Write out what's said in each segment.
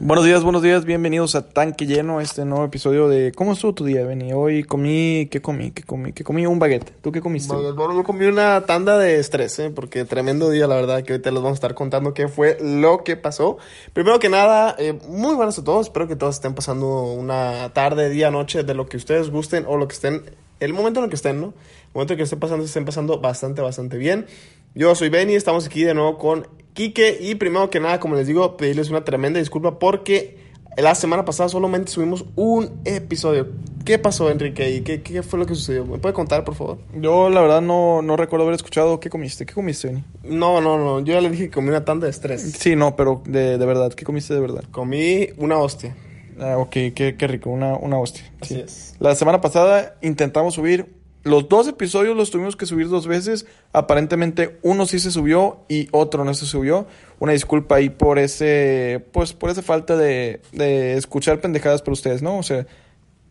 Buenos días, buenos días, bienvenidos a Tanque Lleno, este nuevo episodio de ¿Cómo estuvo tu día, Benny? Hoy comí, ¿qué comí? ¿Qué comí? ¿Qué comí? Un baguette. ¿Tú qué comiste? Bueno, yo comí una tanda de estrés, ¿eh? porque tremendo día, la verdad, que ahorita les vamos a estar contando qué fue lo que pasó. Primero que nada, eh, muy buenas a todos, espero que todos estén pasando una tarde, día, noche, de lo que ustedes gusten o lo que estén, el momento en el que estén, ¿no? El momento en que estén pasando, estén pasando bastante, bastante bien. Yo soy Benny, estamos aquí de nuevo con Quique y primero que nada, como les digo, pedirles una tremenda disculpa porque la semana pasada solamente subimos un episodio. ¿Qué pasó, Enrique? ¿Y qué, qué fue lo que sucedió? ¿Me puede contar, por favor? Yo, la verdad, no, no recuerdo haber escuchado. ¿Qué comiste? ¿Qué comiste, Benny? No, no, no. Yo ya le dije que comí una tanda de estrés. Sí, no, pero de, de verdad, ¿qué comiste de verdad? Comí una hostia. Ah, ok, qué, qué rico, una, una hostia. Así Sí. es. La semana pasada intentamos subir los dos episodios, los tuvimos que subir dos veces. Aparentemente uno sí se subió y otro no se subió. Una disculpa ahí por ese, pues por esa falta de, de escuchar pendejadas por ustedes, ¿no? O sea,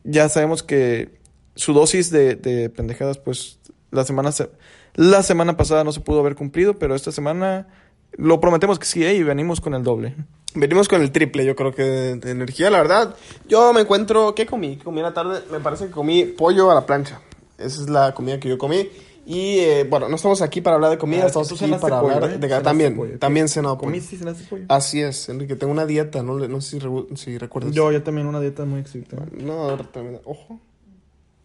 ya sabemos que su dosis de, de pendejadas, pues la semana, se- la semana pasada no se pudo haber cumplido, pero esta semana lo prometemos que sí, ¿eh? y venimos con el doble. Venimos con el triple, yo creo que de, de energía, la verdad. Yo me encuentro. ¿Qué comí? Comí en la tarde. Me parece que comí pollo a la plancha. Esa es la comida que yo comí. Y eh, bueno, no estamos aquí para hablar de comida, Ah, estamos aquí para pollo, hablar ¿eh? de. Cenaste También, pollo, también cenado pollo. ¿Comiste cenaste pollo? Así es, Enrique. Tengo una dieta, no, Le- no sé si, si recuerdas. Yo, yo también una dieta muy estricta. No, tremenda. Ojo.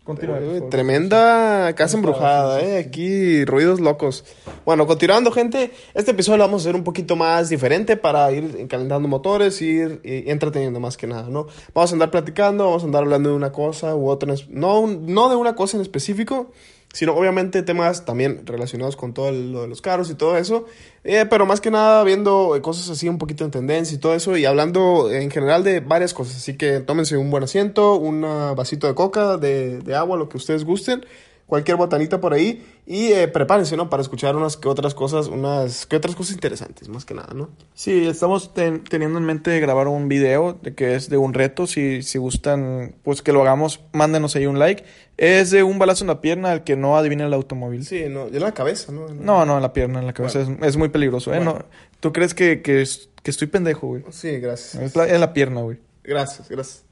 Continúa. Tremenda casa embrujada, eh. Aquí ruidos locos. Bueno, continuando, gente. Este episodio lo vamos a hacer un poquito más diferente para ir calentando motores, ir eh, entreteniendo más que nada, ¿no? Vamos a andar platicando, vamos a andar hablando de una cosa u otra. No, no de una cosa en específico, sino obviamente temas también relacionados con todo lo de los carros y todo eso. Eh, pero más que nada viendo eh, cosas así un poquito en tendencia y todo eso y hablando en general de varias cosas. Así que tómense un buen asiento, un ah, vasito de coca, de, de agua, lo que ustedes gusten, cualquier botanita por ahí y eh, prepárense, ¿no? Para escuchar unas que otras cosas, unas que otras cosas interesantes, más que nada, ¿no? Sí, estamos ten- teniendo en mente grabar un video de que es de un reto. Si, si gustan, pues que lo hagamos, mándenos ahí un like. Es de un balazo en la pierna al que no adivine el automóvil. Sí, no, en la cabeza, ¿no? No, no, en la pierna, en la cabeza. Es, es muy peligroso, ¿eh? Bueno. No, ¿Tú crees que, que, que estoy pendejo, güey? Sí, gracias. En la pierna, güey. Gracias, gracias.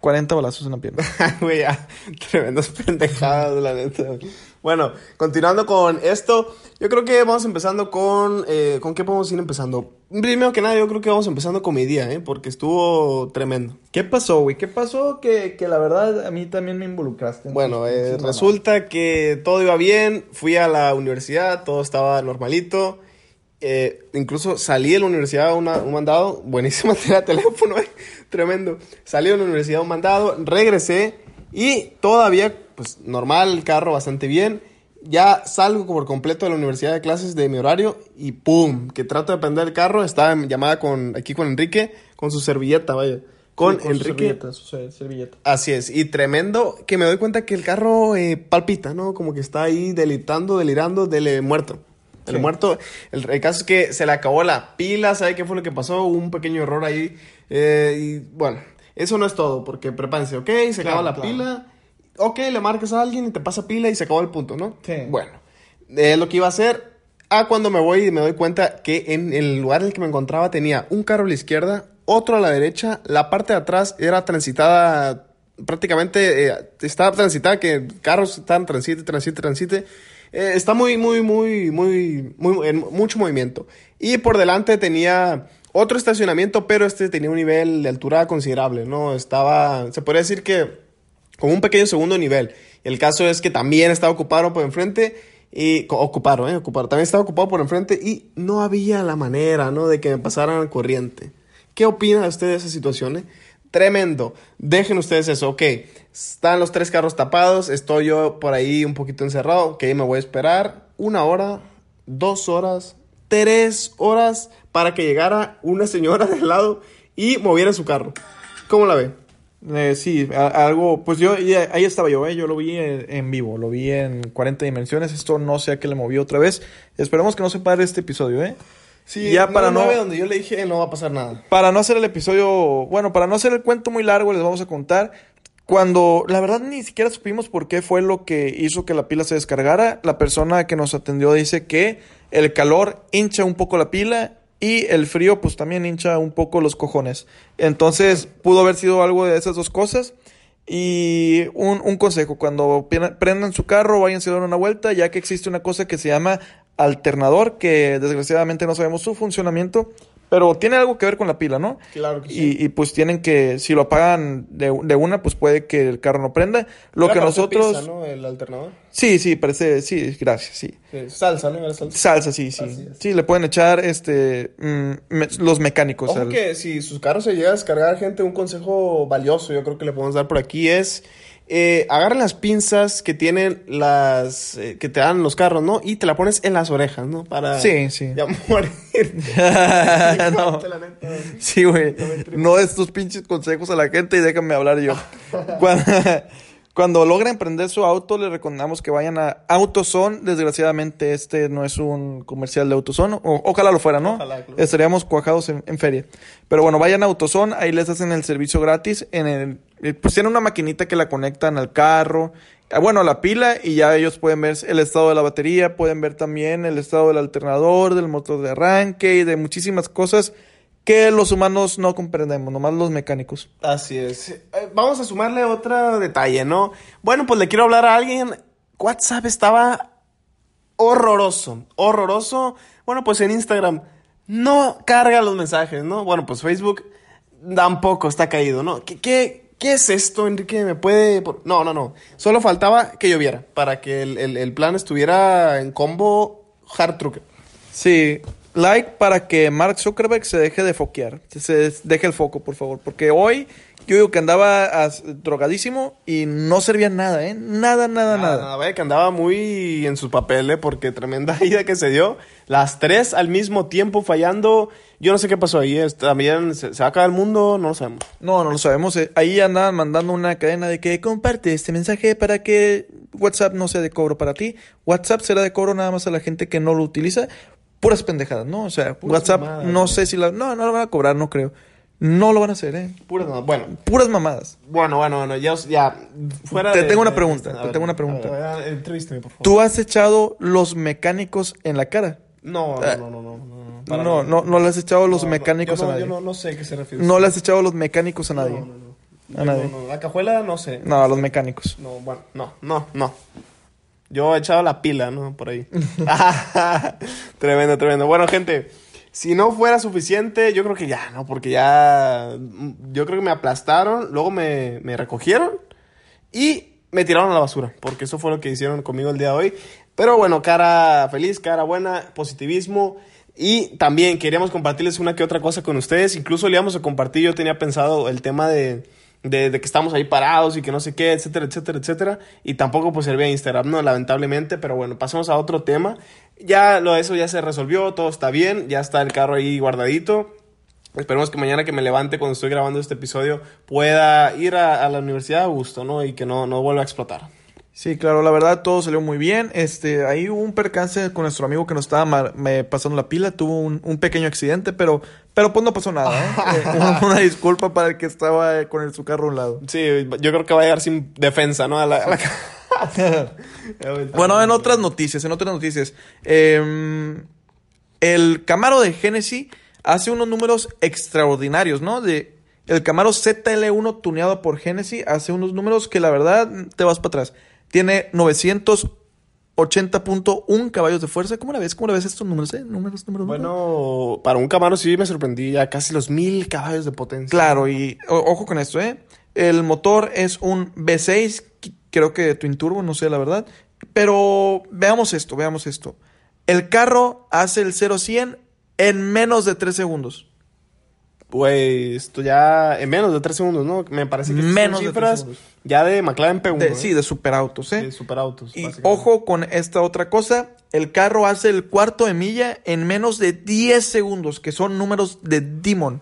40 balazos en la pierna. Güey, tremendas pendejadas, la neta. Bueno, continuando con esto, yo creo que vamos empezando con... eh, ¿Con qué podemos ir empezando? Primero que nada, yo creo que vamos empezando con mi día, ¿eh? Porque estuvo tremendo. ¿Qué pasó, güey? ¿Qué pasó que, que la verdad a mí también me involucraste? en Bueno, eh, resulta que todo iba bien, fui a la universidad, todo estaba normalito. Eh, incluso salí de la universidad una- un mandado, buenísima tenía teléfono, eh, tremendo. Salí de la universidad un mandado, regresé y todavía, pues normal, el carro bastante bien. Ya salgo por completo de la universidad de clases de mi horario y ¡pum! Que trato de prender el carro, estaba en llamada con, aquí con Enrique, con su servilleta, vaya. Con, Sí, su Enrique. servilleta, su ser- servilleta. Así es, y tremendo que me doy cuenta que el carro eh, palpita, ¿no? Como que está ahí delitando, delirando, del muerto. El Sí. muerto, el, el caso es que se le acabó la pila, ¿sabe qué fue lo que pasó? Hubo un pequeño error ahí. eh, y bueno, eso no es todo, porque prepárense, ¿ok? Se Claro, acaba la claro. pila. Ok, le marcas a alguien y te pasa pila y se acabó el punto, ¿no? Sí. Bueno, eh, lo que iba a hacer, a cuando me voy y me doy cuenta que en el lugar en el que me encontraba tenía un carro a la izquierda, otro a la derecha, la parte de atrás era transitada prácticamente, eh, estaba transitada, que carros estaban transite, transite, transite. Eh, está muy, muy, muy, muy, muy, en mucho movimiento. Y por delante tenía otro estacionamiento, pero este tenía un nivel de altura considerable, ¿no? Estaba, se podría decir que con un pequeño segundo nivel. El caso es que también estaba ocupado por enfrente y co- ocuparon, eh, ocuparon. También estaba ocupado por enfrente y no había la manera, ¿no? De que me pasaran al corriente. ¿Qué opinan ustedes de esa situación? eh? Tremendo. Dejen ustedes eso. Ok, están los tres carros tapados. Estoy yo por ahí un poquito encerrado. Ok, me voy a esperar una hora, dos horas, tres horas para que llegara una señora del lado y moviera su carro. ¿Cómo la ve? Eh, sí, a- algo, pues yo, ahí estaba yo, ¿eh? yo lo vi en, en vivo, lo vi en 40 dimensiones, esto no sé a qué le movió otra vez, esperemos que no se pare este episodio, ¿eh? Sí, ya para no, mueve donde yo le dije no va a pasar nada. para no hacer el episodio, bueno, para no hacer el cuento muy largo, les vamos a contar cuando, la verdad, ni siquiera supimos por qué fue lo que hizo que la pila se descargara. La persona que nos atendió dice que el calor hincha un poco la pila y el frío, pues también hincha un poco los cojones. Entonces, pudo haber sido algo de esas dos cosas. Y un, consejo, cuando prendan su carro, váyanse a dar una vuelta, ya que existe una cosa que se llama alternador, que desgraciadamente no sabemos su funcionamiento, pero tiene algo que ver con la pila, ¿no? Claro que sí. Y, y, pues tienen que, si lo apagan de, de una, pues puede que el carro no prenda. Lo Era que nosotros... pizza, ¿no? El alternador. Sí, sí, parece, sí, gracias, sí. Sí, salsa, ¿no? Salsa. Salsa, sí, sí. Sí, le pueden echar este mm, me- los mecánicos. Ojo al- que si sus carros se llega a descargar, gente, un consejo valioso yo creo que le podemos dar por aquí es... Eh, agarren las pinzas que tienen las... eh, que te dan los carros, ¿no? Y te la pones en las orejas, ¿no? Para... Sí, sí. Ya morir. no. Sí, güey. No estos pinches consejos a la gente y déjame hablar yo. Cuando, cuando logren prender su auto, les recomendamos que vayan a AutoZone. Desgraciadamente, este no es un comercial de AutoZone. O, ojalá lo fuera, ¿no? Ojalá, claro. Estaríamos cuajados en, en feria. Pero bueno, vayan a AutoZone. Ahí les hacen el servicio gratis. En el, eh, pues tienen una maquinita que la conectan al carro. ah, Bueno, a la pila y ya ellos pueden ver el estado de la batería, pueden ver también el estado del alternador, del motor de arranque y de muchísimas cosas que los humanos no comprendemos, nomás los mecánicos. Así es. Eh, vamos a sumarle otro detalle, ¿no? Bueno, pues le quiero hablar a alguien. WhatsApp estaba horroroso, horroroso. Bueno, pues en Instagram no carga los mensajes, ¿no? Bueno, pues Facebook tampoco está caído, ¿no? ¿Qué, qué, qué es esto, Enrique? ¿Me puede...? por- No, no, no. Solo faltaba que lloviera para que el, el- el plan estuviera en combo hard trucker. Sí, like para que Mark Zuckerberg se deje de foquear, se- deje el foco, por favor, porque hoy yo digo que andaba drogadísimo y no servía nada, ¿eh? Nada, nada, Nada, nada. vaya que andaba muy en su papel, ¿eh? Porque tremenda ida que se dio. Las tres al mismo tiempo fallando. Yo no sé qué pasó ahí. También se, se va a acabar el mundo, no lo sabemos. No, no lo sabemos. eh, Ahí andaban mandando una cadena de que comparte este mensaje para que WhatsApp no sea de cobro para ti. WhatsApp será de cobro nada más a la gente que no lo utiliza. Puras pendejadas, ¿no? O sea, Puras WhatsApp mamadas, no sé si la... No, no lo van a cobrar, no creo. No lo van a hacer, ¿eh? Puras nada. Bueno, Puras mamadas. bueno, bueno, bueno. Ya, ya fuera Te de- tengo una pregunta, a te ver, tengo una pregunta. ver, entrevístame, por favor. ¿Tú has echado los mecánicos en la cara? No, Ah. no, no, no, no. no, No, no, no, le has echado los No, mecánicos no, a nadie. Yo no, no sé a qué se refiere. No le has echado los mecánicos a nadie. No, no, no. A nadie. No, no, la cajuela no sé. No, a los mecánicos. No, bueno, no, no, no. Yo he echado la pila, ¿no? Por ahí. tremendo, tremendo. Bueno, gente, si no fuera suficiente, yo creo que ya, ¿no? Porque ya. mm, Yo creo que me aplastaron, luego me, me recogieron y me tiraron a la basura. Porque eso fue lo que hicieron conmigo el día de hoy. Pero bueno, cara feliz, cara buena, positivismo. Y también queríamos compartirles una que otra cosa con ustedes. Incluso le íbamos a compartir, yo tenía pensado el tema de, de, que estamos ahí parados y que no sé qué, etcétera, etcétera, etcétera. Y tampoco pues servía Instagram, no, lamentablemente. Pero bueno, pasamos a otro tema. Ya lo eso ya se resolvió, todo está bien, ya está el carro ahí guardadito. Esperemos que mañana que me levante cuando estoy grabando este episodio pueda ir a, a la universidad a gusto, ¿no? Y que no, no vuelva a explotar. Sí, claro, la verdad todo salió muy bien. Este, ahí hubo un percance con nuestro amigo que nos estaba me pasando la pila, tuvo un, un pequeño accidente, pero, pero pues no pasó nada, ¿eh? Eh, una, una disculpa para el que estaba eh, con el, su carro a un lado. Sí, yo creo que va a llegar sin defensa, ¿no? A la, a la Bueno, en otras noticias, en otras noticias. eh, el Camaro de Genesis hace unos números extraordinarios, ¿no? De, el Camaro ZL1 tuneado por Genesis hace unos números que la verdad te vas para atrás. Tiene 980.1 caballos de fuerza. ¿Cómo la ves? ¿Cómo la ves estos números, eh? Números, números. Bueno, para un Camaro sí me sorprendí, ya casi los mil caballos de potencia. Claro, y o- ojo con esto, ¿eh? El motor es un V6, qu- creo que Twin Turbo, no sé la verdad. Pero veamos esto, veamos esto. El carro hace el 0-100 en menos de 3 segundos. Güey, esto ya en menos de tres segundos, ¿no? Me parece que Menos cifras ya de McLaren P1. De- ¿eh? Sí, de superautos, ¿eh? De superautos. y ojo con esta otra cosa. El carro hace el cuarto de milla en menos de 10 segundos, que son números de Demon.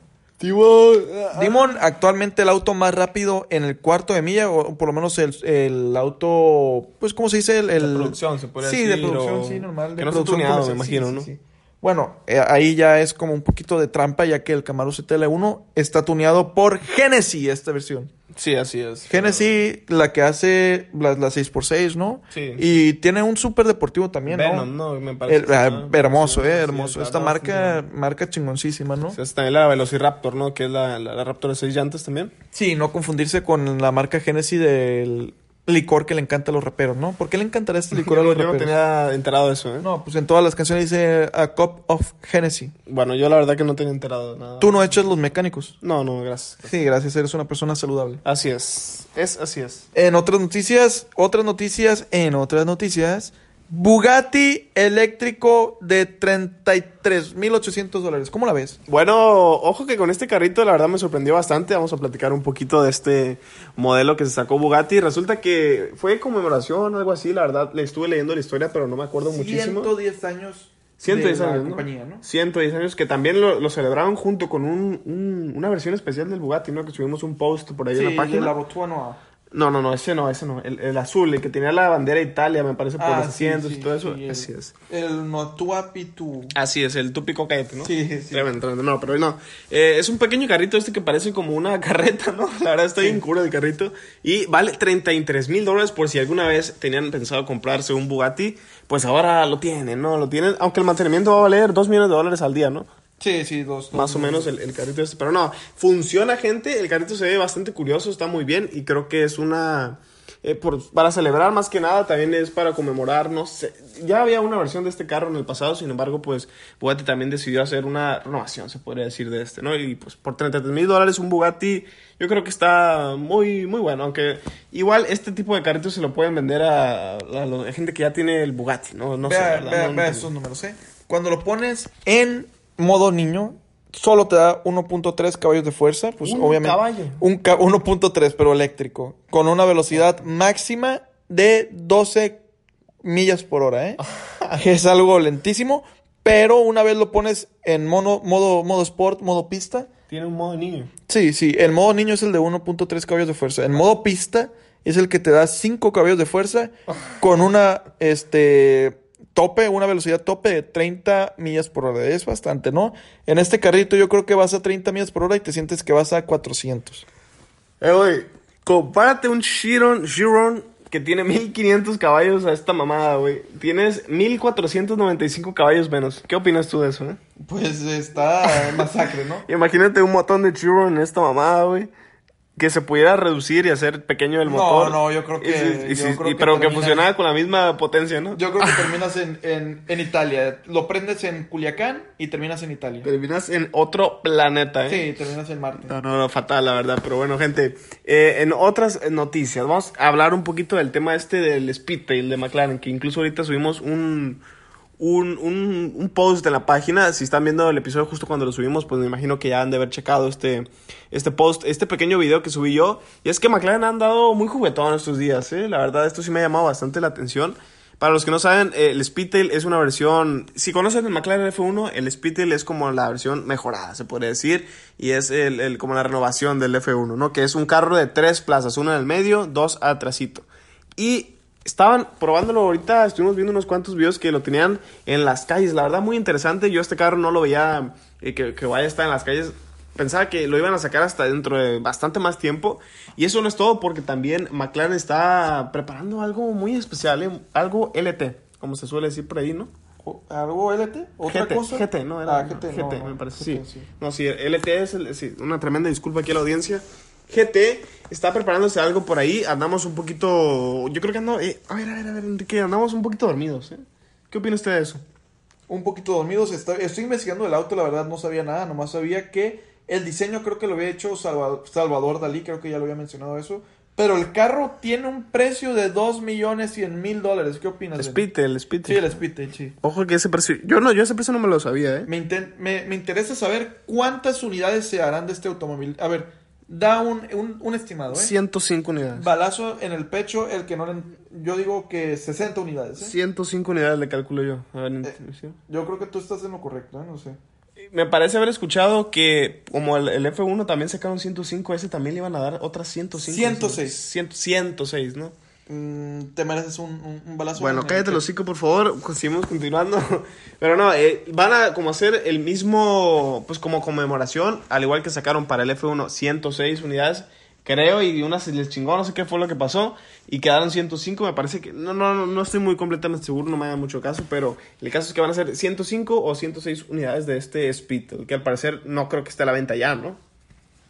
Dimon, actualmente el auto más rápido en el cuarto de milla, o por lo menos el, el auto, pues, ¿cómo se dice? El, el- De producción, se podría sí, decir, de producción, o- sí, normal. que de no está producción tuneado, me imagino, sí, ¿no? sí, sí. Bueno, eh, ahí ya es como un poquito de trampa, ya que el Camaro CTL1 está tuneado por Genesis, esta versión. Sí, así es. Genesis, la que hace la, la 6x6, ¿no? Sí. Y tiene un súper deportivo también, Venom, ¿no? ¿no? Me parece. El- ah, hermoso, sí, eh, sí, hermoso. Esta marca, marca chingoncísima, ¿no? O sea, es también la Velociraptor, ¿no? Que es la, la, la Raptor de seis llantas también. Sí, no confundirse con la marca Genesis del licor que le encanta a los raperos, ¿no? ¿Por qué le encantará este licor a Yo, los yo no raperos? tenía enterado de eso, ¿eh? No, pues en todas las canciones dice A Cup of Genesis. Bueno, yo la verdad que no tenía enterado de nada. Tú no echas los mecánicos. No, no, gracias. Sí, gracias, eres una persona saludable. Así es. Es así es. En otras noticias, otras noticias, en otras noticias, Bugatti eléctrico de 33.800 dólares. ¿Cómo la ves? Bueno, ojo que con este carrito la verdad me sorprendió bastante. Vamos a platicar un poquito de este modelo que se sacó Bugatti. Resulta que fue conmemoración o algo así. La verdad, le estuve leyendo la historia, pero no me acuerdo muchísimo. 110 años 110 de la años, ¿no? compañía, ¿no? 110 años que también lo, lo celebraron junto con un, un- una versión especial del Bugatti, ¿no? Que subimos un post por ahí en la página. de la Botswana. No, no, no, ese no, ese no. El, el azul, el que tenía la bandera de Italia, me parece, por Ah, los asientos sí, y todo eso. sí, el- Así es. El Notuapitu. Así es, el típico caete, ¿no? Sí, sí. Tremendo, tremendo. No, pero no. Eh, es un pequeño carrito este que parece como una carreta, ¿no? La verdad está bien cura el carrito. Y vale 33 mil dólares por si alguna vez tenían pensado comprarse un Bugatti. Pues ahora lo tienen, ¿no? Lo tienen. Aunque el mantenimiento va a valer 2 millones de dólares al día, ¿no? Sí, sí, dos. Más o menos el, el carrito este. Pero no, funciona, gente. El carrito se ve bastante curioso, está muy bien. Y creo que es una. eh, por- para celebrar más que nada, también es para conmemorar, no sé. Ya había una versión de este carro en el pasado, sin embargo, pues Bugatti también decidió hacer una renovación, se podría decir, de este, ¿no? Y pues por 33 mil dólares un Bugatti, yo creo que está muy, muy bueno. Aunque igual este tipo de carritos se lo pueden vender a, a la gente que ya tiene el Bugatti, ¿no? No sé. vea, ¿verdad? vea- No- vea no- esos números, ¿eh? Cuando lo pones en modo niño, solo te da 1.3 caballos de fuerza. Pues Un obviamente. caballo. Un ca- 1.3, pero eléctrico. Con una velocidad máxima de 12 millas por hora, ¿eh? es algo lentísimo. Pero una vez lo pones en mono, modo, modo sport, modo pista. Tiene un modo niño. Sí, sí. El modo niño es el de 1.3 caballos de fuerza. El modo pista es el que te da 5 caballos de fuerza con una este tope, una velocidad tope de 30 millas por hora. Es bastante, ¿no? En este carrito yo creo que vas a 30 millas por hora y te sientes que vas a 400. Eh, güey, compárate un Chiron, Chiron que tiene 1500 caballos a esta mamada, güey. Tienes 1495 caballos menos. ¿Qué opinas tú de eso, eh? Pues está masacre, ¿no? Imagínate un montón de Chiron en esta mamada, güey. Que se pudiera reducir y hacer pequeño el No, motor. no, yo creo que- Y si- y yo si- creo y- que pero que funcionara con la misma potencia, ¿no? Yo creo que terminas en, en, en Italia. Lo prendes en Culiacán y terminas en Italia. Terminas en otro planeta, ¿eh? Sí, terminas en Marte. No, no, no, fatal, la verdad. Pero bueno, gente, eh, en otras noticias, vamos a hablar un poquito del tema este del Speedtail de McLaren, que incluso ahorita subimos un, un, un, post en la página. Si están viendo el episodio justo cuando lo subimos, pues me imagino que ya han de haber checado este, este post, este pequeño video que subí yo. Y es que McLaren ha andado muy juguetón estos días, ¿eh? La verdad, esto sí me ha llamado bastante la atención. Para los que no saben, eh, el Speedtail es una versión. Si conocen el McLaren F1, el Speedtail es como la versión mejorada, se podría decir. Y es el, el- como la renovación del F1, ¿no? Que es un carro de tres plazas: una en el medio, dos atrasito. Y estaban probándolo ahorita, estuvimos viendo unos cuantos videos que lo tenían en las calles. La verdad, muy interesante. Yo este carro no lo veía eh, que, que vaya a estar en las calles. Pensaba que lo iban a sacar hasta dentro de bastante más tiempo. Y eso no es todo porque también McLaren está preparando algo muy especial, ¿eh? algo LT, como se suele decir por ahí, ¿no? ¿Algo LT? ¿Otra GT, cosa? GT, no, era Ah, GT, no, GT, no, me parece. GT, sí. No, sí, LT es el- sí, una tremenda disculpa aquí a la audiencia. GT está preparándose algo por ahí. Andamos un poquito. Yo creo que andamos. eh, a ver, a ver, a ver, Enrique, andamos un poquito dormidos, ¿eh? ¿Qué opina usted de eso? Un poquito dormidos. Está- estoy investigando el auto, la verdad no sabía nada. Nomás sabía que el diseño creo que lo había hecho Salva- Salvador Dalí, creo que ya lo había mencionado eso. Pero el carro tiene un precio de 2 millones 100 mil dólares. ¿Qué opinas? Benny? Speedtail, el Speedtail. Sí, el Speedtail, sí. Ojo que ese precio. Yo no, yo ese precio no me lo sabía, ¿eh? Me, me, me interesa saber cuántas unidades se harán de este automóvil. A ver, da un, un, un estimado, ¿eh? 105 unidades. Balazo en el pecho, el que no le... Yo digo que 60 unidades, ¿eh? 105 unidades le calculo yo. A ver, Eh, ¿sí? Yo creo que tú estás en lo correcto, ¿eh? No sé. me parece haber escuchado que como el, el F1 también sacaron 105, ese también le iban a dar otras 105. 106. 100, 106, ¿no? Mm, te mereces un, un, un balazo. Bueno, en el cállate que- los cinco, por favor. Seguimos continuando. Pero no, eh, van a como hacer el mismo, pues como conmemoración, al igual que sacaron para el F1 106 unidades, creo, y una se les chingó, no sé qué fue lo que pasó, y quedaron 105, me parece que, no, no, no, no estoy muy completamente seguro, no me haga mucho caso, pero el caso es que van a ser 105 o 106 unidades de este Speed, que al parecer no creo que esté a la venta ya, ¿no?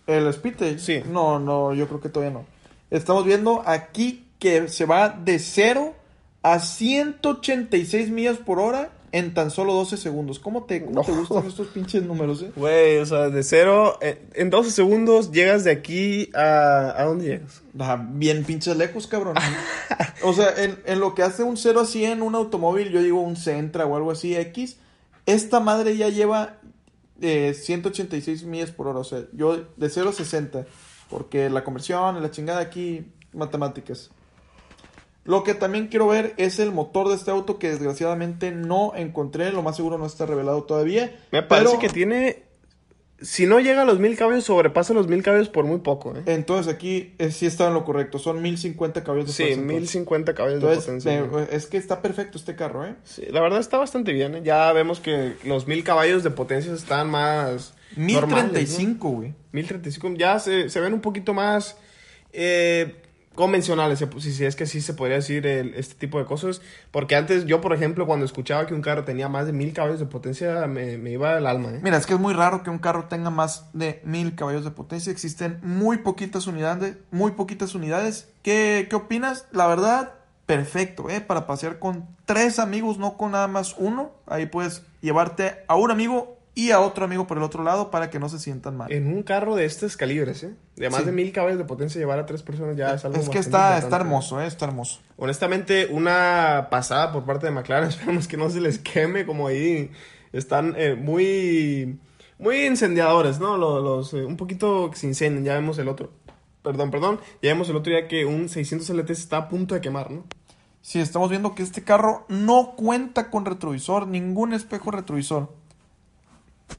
¿El Spite? Sí. No, no, yo creo que todavía no. Estamos viendo aquí que se va de 0 a 186 millas por hora en tan solo 12 segundos. ¿Cómo te, cómo te gustan estos pinches números, eh? Güey, o sea, de cero, eh, en 12 segundos llegas de aquí a... ¿A dónde llegas? Ah, bien pinches lejos, cabrón. o sea, en, en lo que hace un 0 a 100 un automóvil, yo digo un Sentra o algo así, X, esta madre ya lleva eh, 186 millas por hora. O sea, yo de 0 a 60, porque la conversión, la chingada aquí, matemáticas. Lo que también quiero ver es el motor de este auto que desgraciadamente no encontré, lo más seguro no está revelado todavía. Me parece pero- que tiene. Si no llega a los mil caballos, sobrepasa los mil caballos por muy poco, ¿eh? Entonces aquí eh, sí está en lo correcto, son 1050 caballos de Sí, fuerza, entonces. 1050 caballos de potencia. es que está perfecto este carro, ¿eh? Sí, la verdad está bastante bien, ¿eh? Ya vemos que los mil caballos de potencia están más. normales, 1035, güey. ¿no? 1035, ya se, se ven un poquito más. eh, convencionales, si, si es que sí se podría decir este tipo de cosas. Porque antes, yo, por ejemplo, cuando escuchaba que un carro tenía más de mil caballos de potencia, me, me iba el alma, ¿eh? Mira, es que es muy raro que un carro tenga más de 1000 caballos de potencia. Existen muy poquitas unidades, muy poquitas unidades. ¿Qué, qué opinas? La verdad, perfecto, ¿eh? Para pasear con tres amigos, no con nada más uno. Ahí puedes llevarte a un amigo y a otro amigo por el otro lado para que no se sientan mal. En un carro de estos calibres, ¿eh? De más Sí. de mil caballos de potencia, llevar a tres personas ya es algo es que está, está hermoso, ¿eh? Está hermoso. Honestamente, una pasada por parte de McLaren. Esperamos que no se les queme, como ahí están eh, muy, muy incendiadores, ¿no? Los, los, eh, un poquito que se incendian. Ya vemos el otro. Perdón, perdón. Ya vemos el otro día que un 600 LT se está a punto de quemar, ¿no? Sí, estamos viendo que este carro no cuenta con retrovisor, ningún espejo retrovisor.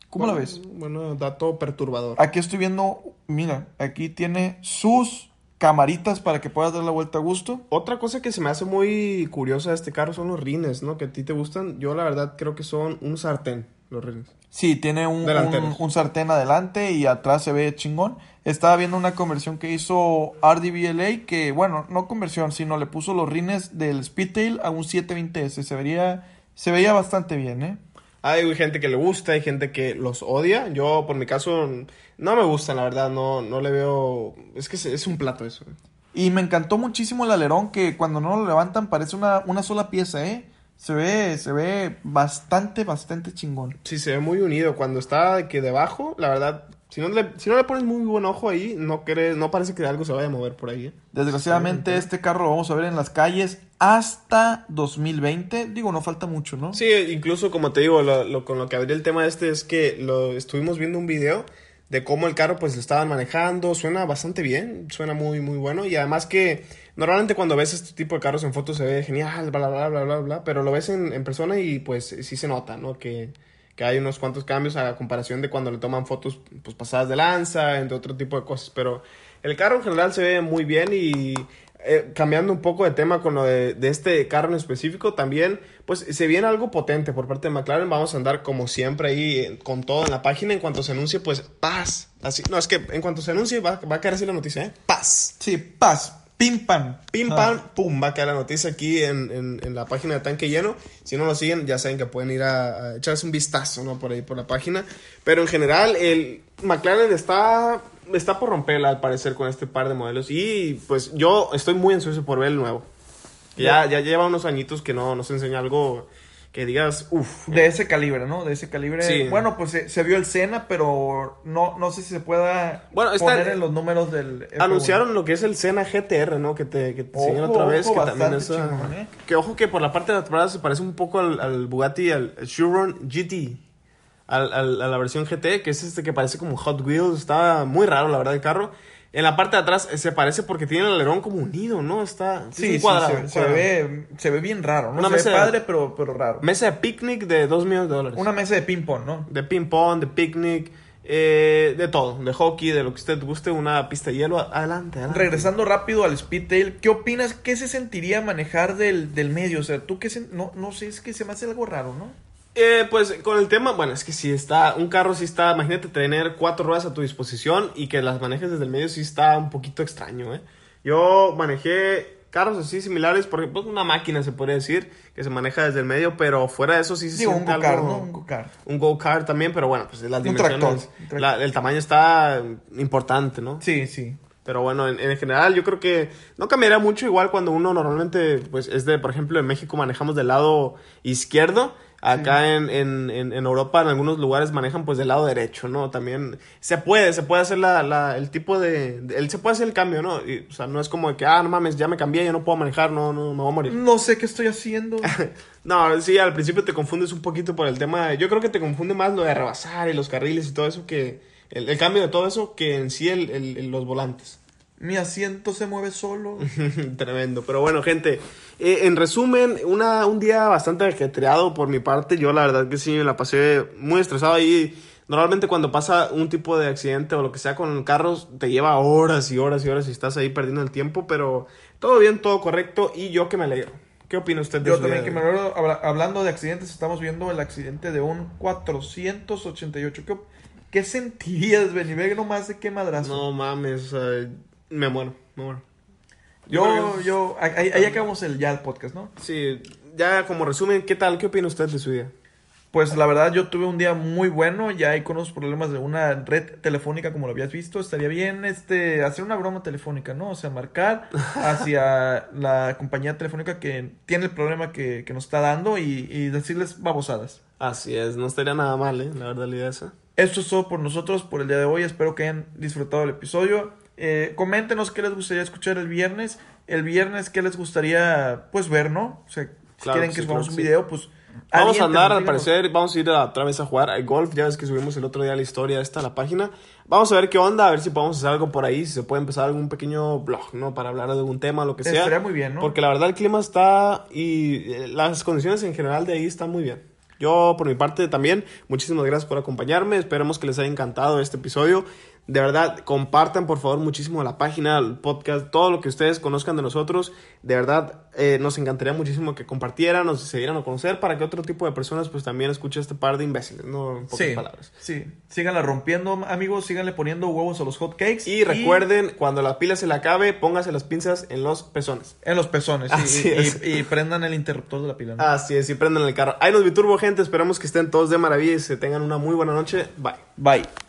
¿Cómo la Bueno, ves? Bueno, dato perturbador. Aquí estoy viendo, mira, aquí tiene sus camaritas para que puedas dar la vuelta a gusto. Otra cosa que se me hace muy curiosa de este carro son los rines, ¿no? Que a ti te gustan. Yo, la verdad, creo que son un sartén, los rines. Sí, tiene un, un, un sartén adelante y atrás se ve chingón. Estaba viendo una conversión que hizo RDBLA que, bueno, no conversión, sino le puso los rines del Speedtail a un 720S. Se vería, se veía bastante bien, ¿eh? Hay gente que le gusta, hay gente que los odia. Yo, por mi caso, no me gustan, la verdad. No, no le veo... Es que es, un plato eso. Y me encantó muchísimo el alerón que cuando no lo levantan parece una, una sola pieza, ¿eh? Se ve, se ve bastante, bastante chingón. Sí, se ve muy unido. Cuando está que debajo, la verdad... Si no, le, si no le pones muy buen ojo ahí, no, crees, no parece que algo se vaya a mover por ahí. ¿eh? Desgraciadamente este carro lo vamos a ver en las calles hasta 2020. Digo, no falta mucho, ¿no? Sí, incluso como te digo, lo, lo- con lo que abrí el tema este es que lo estuvimos viendo un video de cómo el carro pues lo estaban manejando, suena bastante bien, suena muy muy bueno y además que normalmente cuando ves este tipo de carros en fotos se ve genial, bla bla bla bla bla, pero lo ves en, en persona y pues sí se nota, ¿no? Que, que hay unos cuantos cambios a comparación de cuando le toman fotos pues pasadas de lanza, entre otro tipo de cosas, pero el carro en general se ve muy bien y eh, cambiando un poco de tema con lo de, este carro en específico, también, pues se viene algo potente por parte de McLaren. Vamos a andar como siempre ahí eh, con todo en la página. En cuanto se anuncie, pues paz. Así, no, es que en cuanto se anuncie, va, va a caer así la noticia, ¿eh? Paz. Sí, paz, pim pam. Pim Ah. pam, pum, va a caer la noticia aquí en, en- en la página de Tanque Lleno. Si no lo siguen, ya saben que pueden ir a, a echarse un vistazo, ¿no? Por ahí, por la página. Pero en general, el McLaren está, está por romperla, al parecer, con este par de modelos. Y pues yo estoy muy ansioso por ver el nuevo. Ya, ya lleva unos añitos que no nos enseña algo que digas, uff. De ese calibre, ¿no? De ese calibre. Sí. Bueno, pues se, se vio el Senna, pero no, no sé si se pueda Bueno, está- poner en los números del... F1. Anunciaron lo que es el Senna GTR, ¿no? Que te, que te Ojo, otra vez. ojo, que también es, chingón, ¿eh? Que ojo que por la parte de atrás se parece un poco al, al Bugatti, al, al Chiron GT. Al, al- a la versión GT, que es este que parece como Hot Wheels. Está muy raro, la verdad, el carro. En la parte de atrás eh, se parece porque tiene el alerón como unido, ¿no? Está es Sí, cuadrado, se, un se cuadrado. ve, se ve bien raro, ¿no? Una se mesa ve de- padre, pero, pero raro. Mesa de picnic de 2 millones de dólares. Una mesa de ping-pong, ¿no? De ping pong, de picnic, eh, de todo, de hockey, de lo que usted guste, una pista de hielo. Adelante, adelante. Regresando rápido al Speedtail, ¿qué opinas? ¿Qué se sentiría manejar del, del medio? O sea, tú qué no, no sé, es que se me hace algo raro, ¿no? Eh, pues con el tema, bueno, es que si está, un carro sí está, imagínate tener cuatro ruedas a tu disposición y que las manejes desde el medio sí está un poquito extraño, ¿eh? Yo manejé carros así similares, por ejemplo, una máquina se podría decir, que se maneja desde el medio, pero fuera de eso sí se Digo, un siente go-kart, algo- ¿no? Un go-kart. Un go-kart también, pero bueno, pues las Un dimensiones, tractor, un tractor. la- el tamaño está importante, ¿no? Sí, sí. Pero bueno, en, en general yo creo que no cambiaría mucho igual cuando uno normalmente, pues es de, por ejemplo, en México manejamos del lado izquierdo. Acá en, en, en, en Europa en algunos lugares manejan pues del lado derecho, ¿no? También se puede, se puede hacer la, la- el tipo de, de- el, se puede hacer el cambio, ¿no? Y, o sea, no es como de que, ah, no mames, ya me cambié, ya no puedo manejar, no, no, me voy a morir. No sé qué estoy haciendo. No, sí, al principio te confundes un poquito por el tema. de- yo creo que te confunde más lo de rebasar y los carriles y todo eso que. El, el cambio de todo eso que en sí el- el- los volantes. Mi asiento se mueve solo. Tremendo. Pero bueno, gente, eh, en resumen, una, un día bastante ajetreado por mi parte. Yo la verdad que sí me la pasé muy estresado ahí. Normalmente cuando pasa un tipo de accidente o lo que sea con carros, te lleva horas y horas y horas y estás ahí perdiendo el tiempo, pero todo bien, todo correcto y yo que me alegro. ¿Qué opina usted de Yo también que me habla- hablando de accidentes, estamos viendo el accidente de un 488. ¿Qué, qué sentirías, Benny? Ve nomás de qué madrazo. No mames, sea, me muero, me muero. Yo, yo, ahí, ahí acabamos el ya el podcast, ¿no? Sí, ya como resumen, ¿qué tal? ¿Qué opina usted de su día? Pues la verdad yo tuve un día muy bueno, ya hay con los problemas de una red telefónica como lo habías visto, estaría bien este hacer una broma telefónica, ¿no? O sea, marcar hacia la compañía telefónica que tiene el problema que, que nos está dando y, y decirles babosadas. Así es, no estaría nada mal, ¿eh? La verdad, la idea esa. Esto es todo por nosotros por el día de hoy, espero que hayan disfrutado el episodio. Eh, coméntenos qué les gustaría escuchar el viernes, el viernes qué les gustaría pues ver, ¿no? O sea, si Claro quieren que que sí, subamos claro un sí. video, pues... Vamos a andar, al parecer, vamos a ir a- otra vez a jugar al golf. Ya ves que subimos el otro día la historia esta a la página. Vamos a ver qué onda, a ver si podemos hacer algo por ahí, si se puede empezar algún pequeño blog, ¿no? Para hablar de algún tema, lo que sea. Estaría muy bien, ¿no? Porque la verdad el clima está y eh, las condiciones en general de ahí están muy bien. Yo, por mi parte, también, muchísimas gracias por acompañarme. Esperemos que les haya encantado este episodio. De verdad, compartan por favor muchísimo la página, el podcast, todo lo que ustedes conozcan de nosotros. De verdad, eh, nos encantaría muchísimo que compartieran, nos se dieran a conocer para que otro tipo de personas pues también escuche este par de imbéciles, ¿no? En pocas Sí, palabras. sí. Síganla rompiendo, amigos. Síganle poniendo huevos a los hot cakes. Y recuerden, cuando la pila se le acabe, póngase las pinzas en los pezones. En los pezones. sí, Así y, es. y- y prendan el interruptor de la pila. ¿no? Así es, y prendan el carro. Ahí nos Biturbo, gente. Esperamos que estén todos de maravilla y se tengan una muy buena noche. Bye. Bye.